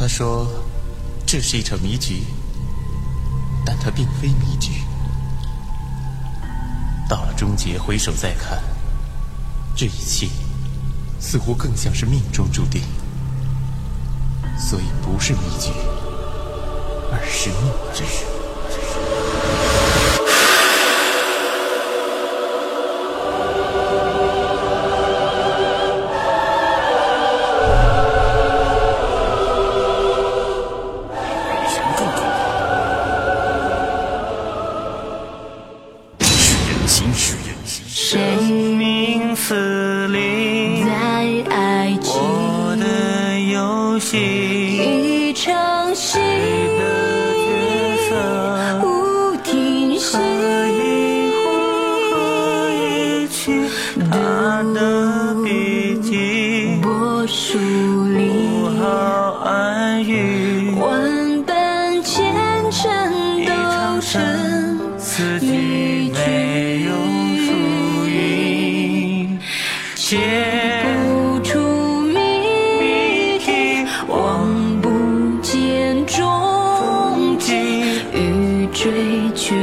他说：“这是一场迷局，但它并非迷局。到了终结，回首再看，这一切似乎更像是命中注定。所以不是迷局，而是命局。”戏一场戏，的角色，不停息。何以或何以去？他的笔记波疏不离，好安于万般前尘都成生，四季没有输赢，水却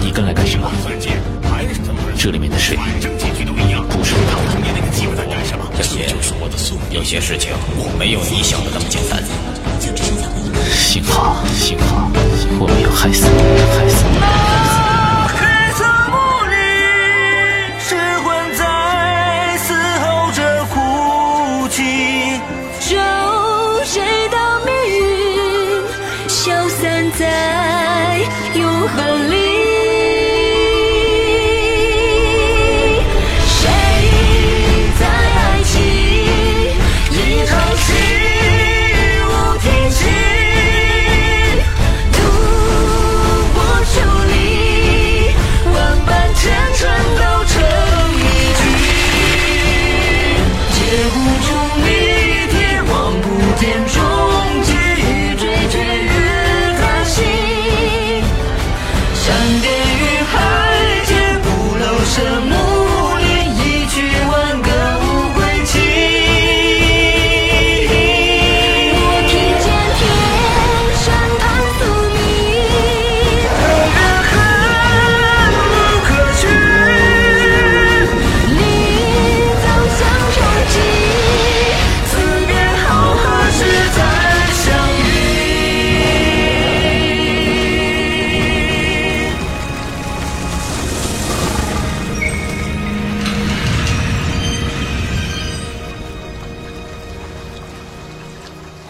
你跟来干什么？这里面的水不是你烫的。你那个鸡巴在干什么？这就是我的宿命。有些事情没有你想的那么简单。幸好，幸好，我没有害死你，害死你，黑色幕里，失魂在嘶吼着哭泣。谁的命运消散在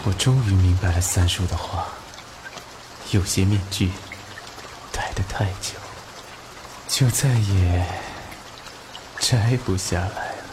我终于明白了三叔的话，有些面具戴得太久，就再也摘不下来了。